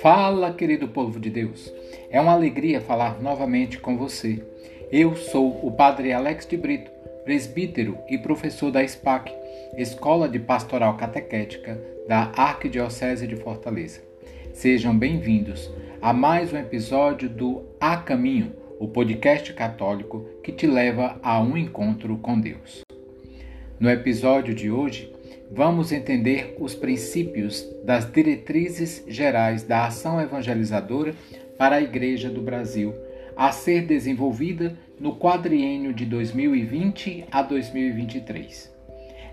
Fala, querido povo de Deus. É uma alegria falar novamente com você. Eu sou o Padre Alex de Brito, presbítero e professor da SPAC, Escola de Pastoral Catequética da Arquidiocese de Fortaleza. Sejam bem-vindos a mais um episódio do A Caminho, o podcast católico que te leva a um encontro com Deus. No episódio de hoje, vamos entender os princípios das diretrizes gerais da ação evangelizadora para a Igreja do Brasil, a ser desenvolvida no quadriênio de 2020 a 2023.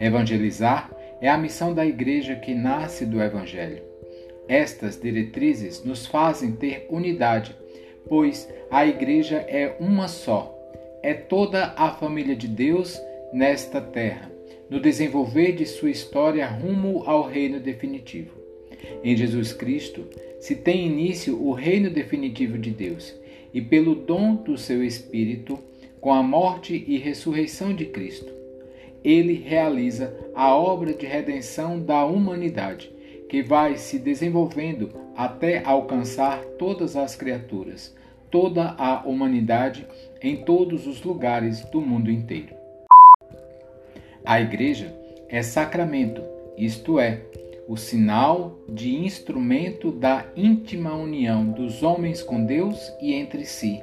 Evangelizar é a missão da Igreja que nasce do Evangelho. Estas diretrizes nos fazem ter unidade, pois a Igreja é uma só, é toda a família de Deus nesta terra no desenvolver de sua história rumo ao reino definitivo. Em Jesus Cristo se tem início o reino definitivo de Deus, e pelo dom do seu Espírito, com a morte e ressurreição de Cristo, ele realiza a obra de redenção da humanidade, que vai se desenvolvendo até alcançar todas as criaturas, toda a humanidade em todos os lugares do mundo inteiro. A igreja é sacramento, isto é, o sinal de instrumento da íntima união dos homens com Deus e entre si.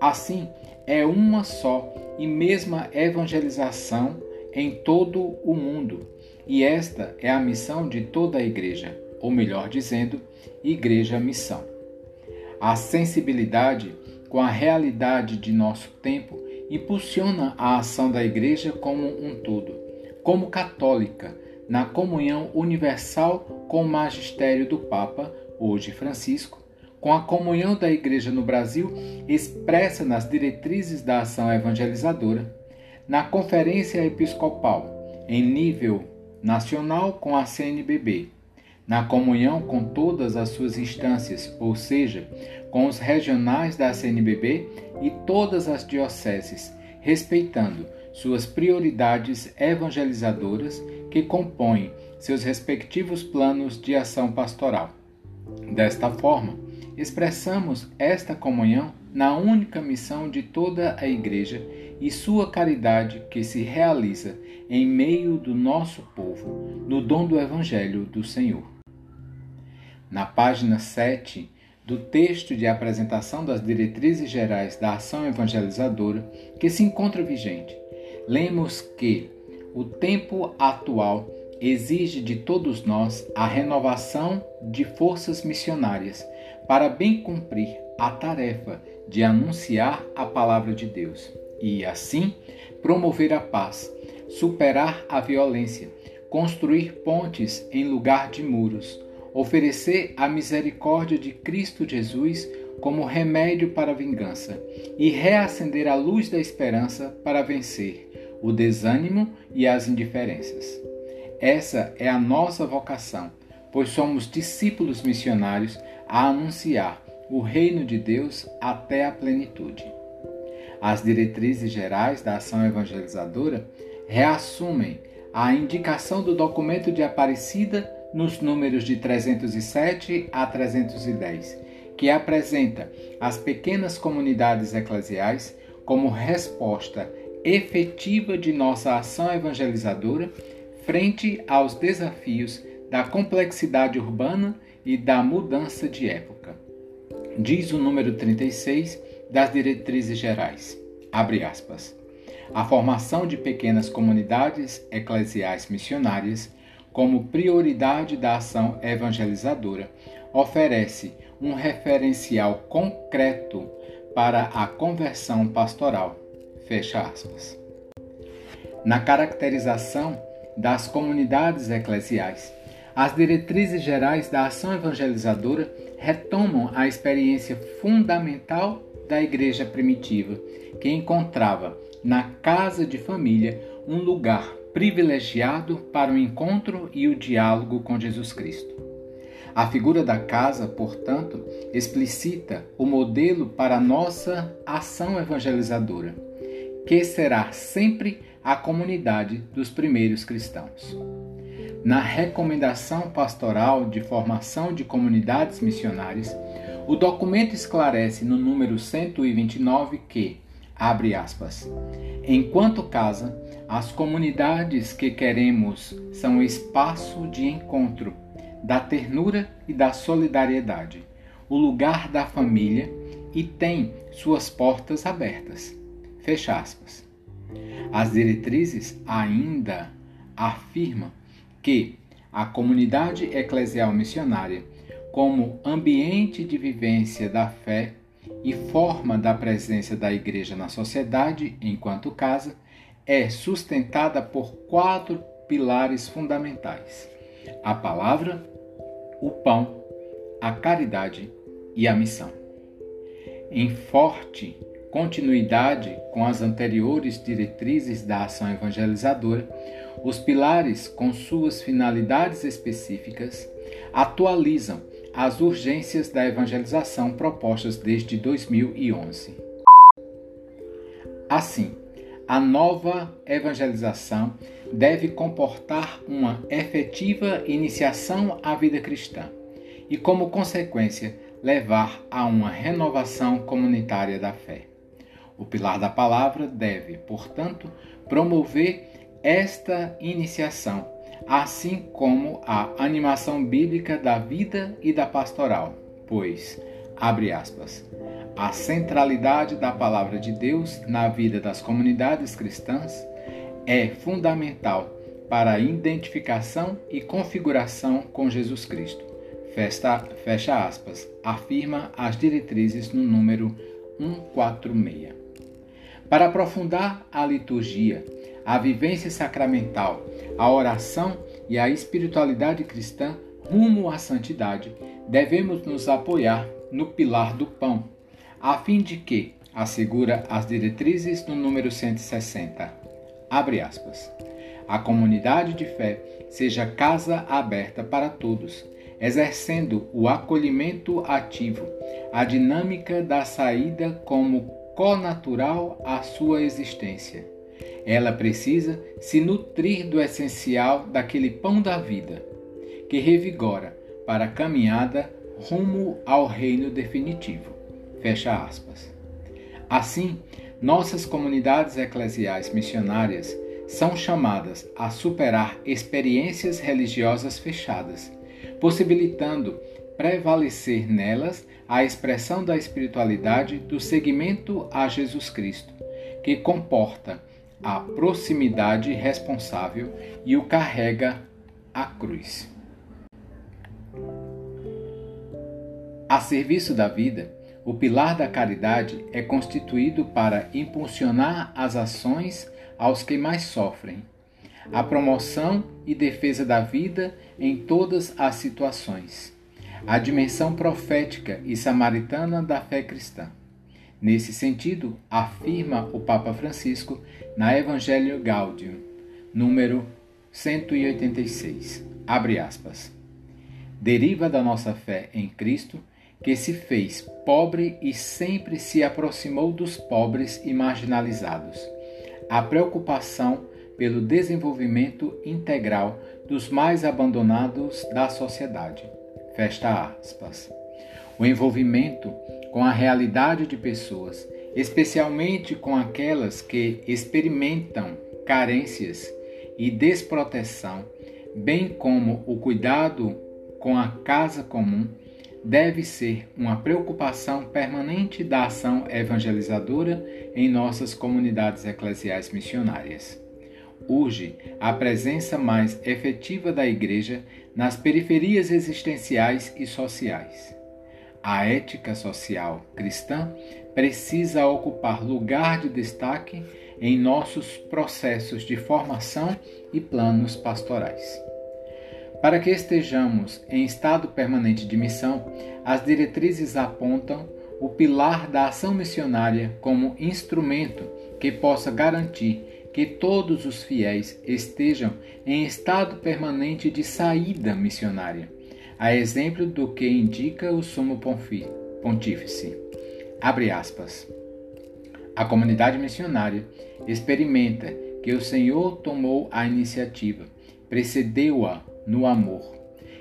Assim, é uma só e mesma evangelização em todo o mundo, e esta é a missão de toda a igreja, ou melhor dizendo, igreja missão. A sensibilidade com a realidade de nosso tempo impulsiona a ação da Igreja como um todo, como católica, na comunhão universal com o magistério do Papa, hoje Francisco, com a comunhão da Igreja no Brasil expressa nas diretrizes da ação evangelizadora, na Conferência Episcopal, em nível nacional com a CNBB, na comunhão com todas as suas instâncias, ou seja, com os regionais da CNBB e todas as dioceses, respeitando suas prioridades evangelizadoras que compõem seus respectivos planos de ação pastoral. Desta forma, expressamos esta comunhão na única missão de toda a Igreja e sua caridade que se realiza em meio do nosso povo, no dom do Evangelho do Senhor. Na página 7 do texto de apresentação das diretrizes gerais da ação evangelizadora que se encontra vigente, lemos que o tempo atual exige de todos nós a renovação de forças missionárias para bem cumprir a tarefa de anunciar a palavra de Deus e, assim, promover a paz, superar a violência, construir pontes em lugar de muros oferecer a misericórdia de Cristo Jesus como remédio para a vingança e reacender a luz da esperança para vencer o desânimo e as indiferenças. Essa é a nossa vocação, pois somos discípulos missionários a anunciar o reino de Deus até a plenitude. As diretrizes gerais da ação evangelizadora reassumem a indicação do documento de Aparecida nos números de 307 a 310, que apresenta as pequenas comunidades eclesiais como resposta efetiva de nossa ação evangelizadora frente aos desafios da complexidade urbana e da mudança de época. Diz o número 36 das diretrizes gerais. Abre aspas. A formação de pequenas comunidades eclesiais missionárias como prioridade da ação evangelizadora, oferece um referencial concreto para a conversão pastoral. Fecha aspas. Na caracterização das comunidades eclesiais, as diretrizes gerais da ação evangelizadora retomam a experiência fundamental da igreja primitiva, que encontrava na casa de família um lugar privilegiado para o encontro e o diálogo com Jesus Cristo. A figura da casa, portanto, explicita o modelo para nossa ação evangelizadora, que será sempre a comunidade dos primeiros cristãos. na Recomendação Pastoral de Formação de Comunidades Missionárias, o documento esclarece no número 129 que, abre aspas, enquanto casa, as comunidades que queremos são espaço de encontro da ternura e da solidariedade, o lugar da família e tem suas portas abertas. Fecha aspas. As diretrizes ainda afirmam que a comunidade eclesial missionária, como ambiente de vivência da fé e forma da presença da igreja na sociedade enquanto casa, é sustentada por quatro pilares fundamentais: a palavra, o pão, a caridade e a missão. Em forte continuidade com as anteriores diretrizes da ação evangelizadora, os pilares, com suas finalidades específicas, atualizam as urgências da evangelização propostas desde 2011. Assim, a nova evangelização deve comportar uma efetiva iniciação à vida cristã e, como consequência, levar a uma renovação comunitária da fé. O pilar da palavra deve, portanto, promover esta iniciação, assim como a animação bíblica da vida e da pastoral, pois, abre aspas, a centralidade da palavra de Deus na vida das comunidades cristãs é fundamental para a identificação e configuração com Jesus Cristo. Fecha, fecha aspas, afirma as diretrizes no número 146. Para aprofundar a liturgia, a vivência sacramental, a oração e a espiritualidade cristã rumo à santidade, devemos nos apoiar no pilar do pão, a fim de que, assegura as diretrizes no número 160, abre aspas, a comunidade de fé seja casa aberta para todos, exercendo o acolhimento ativo, a dinâmica da saída como conatural à sua existência. Ela precisa se nutrir do essencial daquele pão da vida, que revigora para a caminhada rumo ao reino definitivo. Fecha aspas. Assim, nossas comunidades eclesiais missionárias são chamadas a superar experiências religiosas fechadas, possibilitando prevalecer nelas a expressão da espiritualidade do seguimento a Jesus Cristo, que comporta a proximidade responsável e o carrega à cruz. A serviço da vida, o pilar da caridade é constituído para impulsionar as ações aos que mais sofrem, a promoção e defesa da vida em todas as situações, a dimensão profética e samaritana da fé cristã. Nesse sentido, afirma o Papa Francisco na Evangelho Gaudium, número 186, abre aspas. Deriva da nossa fé em Cristo que se fez pobre e sempre se aproximou dos pobres e marginalizados. A preocupação pelo desenvolvimento integral dos mais abandonados da sociedade. Fecha aspas. O envolvimento com a realidade de pessoas, especialmente com aquelas que experimentam carências e desproteção, bem como o cuidado com a casa comum, deve ser uma preocupação permanente da ação evangelizadora em nossas comunidades eclesiais missionárias. Urge a presença mais efetiva da Igreja nas periferias existenciais e sociais. A ética social cristã precisa ocupar lugar de destaque em nossos processos de formação e planos pastorais. Para que estejamos em estado permanente de missão, as diretrizes apontam o pilar da ação missionária como instrumento que possa garantir que todos os fiéis estejam em estado permanente de saída missionária, a exemplo do que indica o Sumo Pontífice. Abre aspas. A comunidade missionária experimenta que o Senhor tomou a iniciativa, precedeu-a no amor.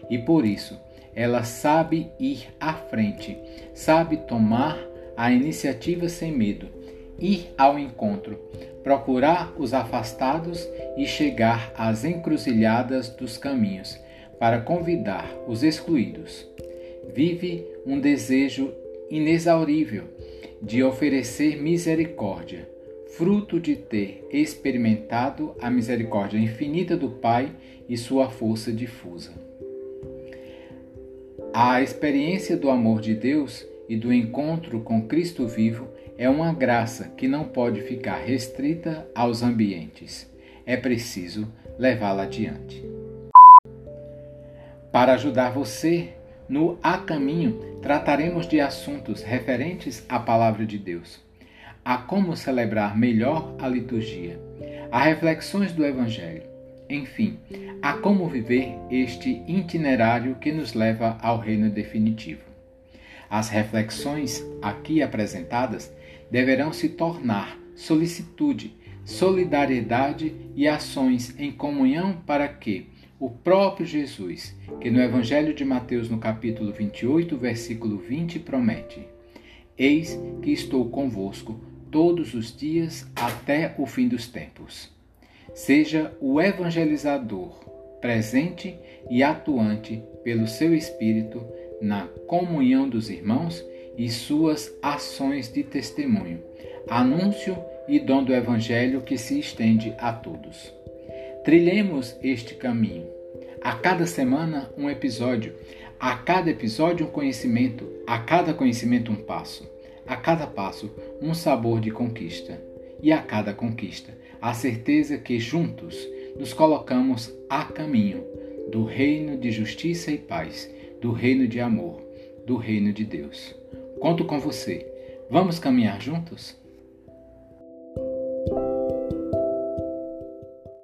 E por isso, ela sabe ir à frente, sabe tomar a iniciativa sem medo, ir ao encontro, procurar os afastados e chegar às encruzilhadas dos caminhos para convidar os excluídos. Vive um desejo inexaurível de oferecer misericórdia, fruto de ter experimentado a misericórdia infinita do Pai e sua força difusa. A experiência do amor de Deus e do encontro com Cristo vivo é uma graça que não pode ficar restrita aos ambientes. É preciso levá-la adiante. Para ajudar você no A Caminho, trataremos de assuntos referentes à Palavra de Deus, a como celebrar melhor a liturgia, a reflexões do Evangelho, enfim, a como viver este itinerário que nos leva ao reino definitivo. As reflexões aqui apresentadas deverão se tornar solicitude, solidariedade e ações em comunhão para que, o próprio Jesus, que no Evangelho de Mateus, no capítulo 28, versículo 20, promete: Eis que estou convosco todos os dias até o fim dos tempos. Seja o evangelizador presente e atuante pelo seu Espírito na comunhão dos irmãos e suas ações de testemunho, anúncio e dom do Evangelho que se estende a todos. Trilhemos este caminho. A cada semana, um episódio. A cada episódio, um conhecimento. A cada conhecimento, um passo. A cada passo, um sabor de conquista. E a cada conquista, a certeza que juntos nos colocamos a caminho do reino de justiça e paz, do reino de amor, do reino de Deus. Conto com você. Vamos caminhar juntos?